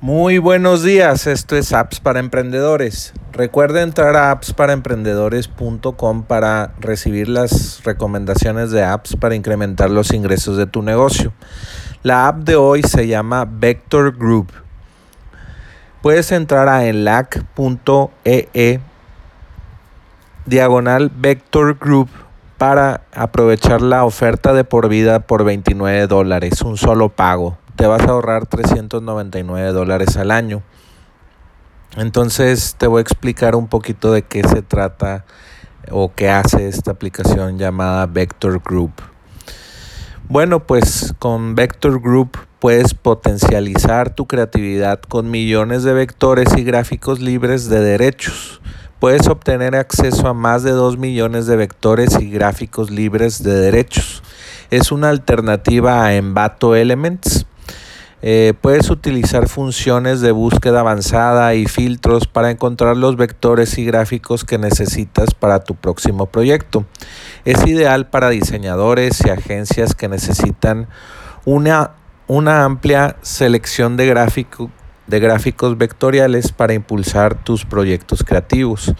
Muy buenos días, esto es Apps para Emprendedores. Recuerda entrar a appsparaemprendedores.com para recibir las recomendaciones de apps para incrementar los ingresos de tu negocio. La app de hoy se llama Vector Group. Puedes entrar a enlac.ee e diagonal Vector Group para aprovechar la oferta de por vida por 29 dólares, un solo pago te vas a ahorrar 399 dólares al año. Entonces te voy a explicar un poquito de qué se trata o qué hace esta aplicación llamada Vector Group. Bueno, pues con Vector Group puedes potencializar tu creatividad con millones de vectores y gráficos libres de derechos. Puedes obtener acceso a más de 2 millones de vectores y gráficos libres de derechos. Es una alternativa a Envato Elements eh, puedes utilizar funciones de búsqueda avanzada y filtros para encontrar los vectores y gráficos que necesitas para tu próximo proyecto. Es ideal para diseñadores y agencias que necesitan una, una amplia selección de, de gráficos vectoriales para impulsar tus proyectos creativos.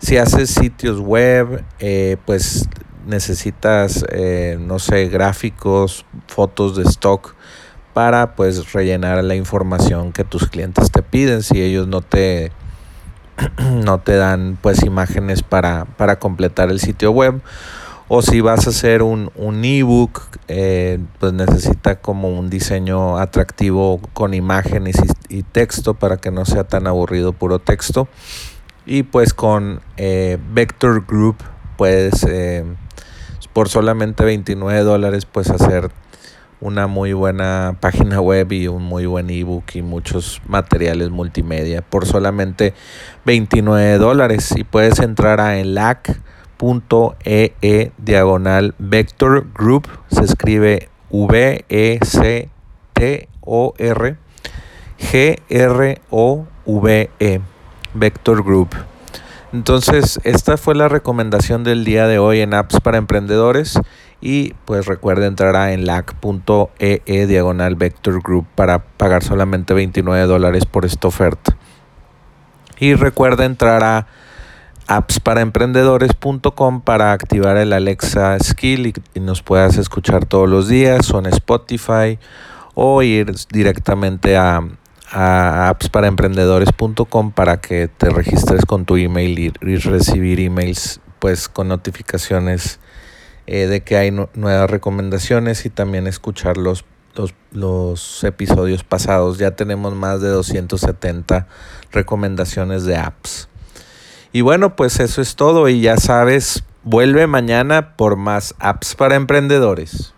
Si haces sitios web, eh, pues necesitas, eh, no sé, gráficos, fotos de stock para pues rellenar la información que tus clientes te piden. Si ellos no te no te dan pues imágenes para, para completar el sitio web o si vas a hacer un, un ebook eh, pues necesita como un diseño atractivo con imágenes y, texto para que no sea tan aburrido puro texto. Y pues con eh, Vector Group puedes eh, por solamente 29 dólares pues hacer una muy buena página web y un muy buen ebook y muchos materiales multimedia por solamente 29 dólares. Y puedes entrar a enlac.ee e diagonal vector group. Se escribe V E C T O R G R O V E Vector Group. Entonces, esta fue la recomendación del día de hoy en Apps para Emprendedores. Y pues recuerda entrar a enlac.ee e diagonal Vector Group para pagar solamente 29 dólares por esta oferta. Y recuerda entrar a appsparaemprendedores.com para activar el Alexa Skill y, y, nos puedas escuchar todos los días o en Spotify o ir directamente a a appsparaemprendedores.com para que te registres con tu email y, recibir emails pues con notificaciones eh, de que hay nuevas recomendaciones y también escuchar los, los, los, episodios pasados. Ya tenemos más de 270 recomendaciones de apps. Y bueno, pues eso es todo y ya sabes, vuelve mañana por más apps para emprendedores.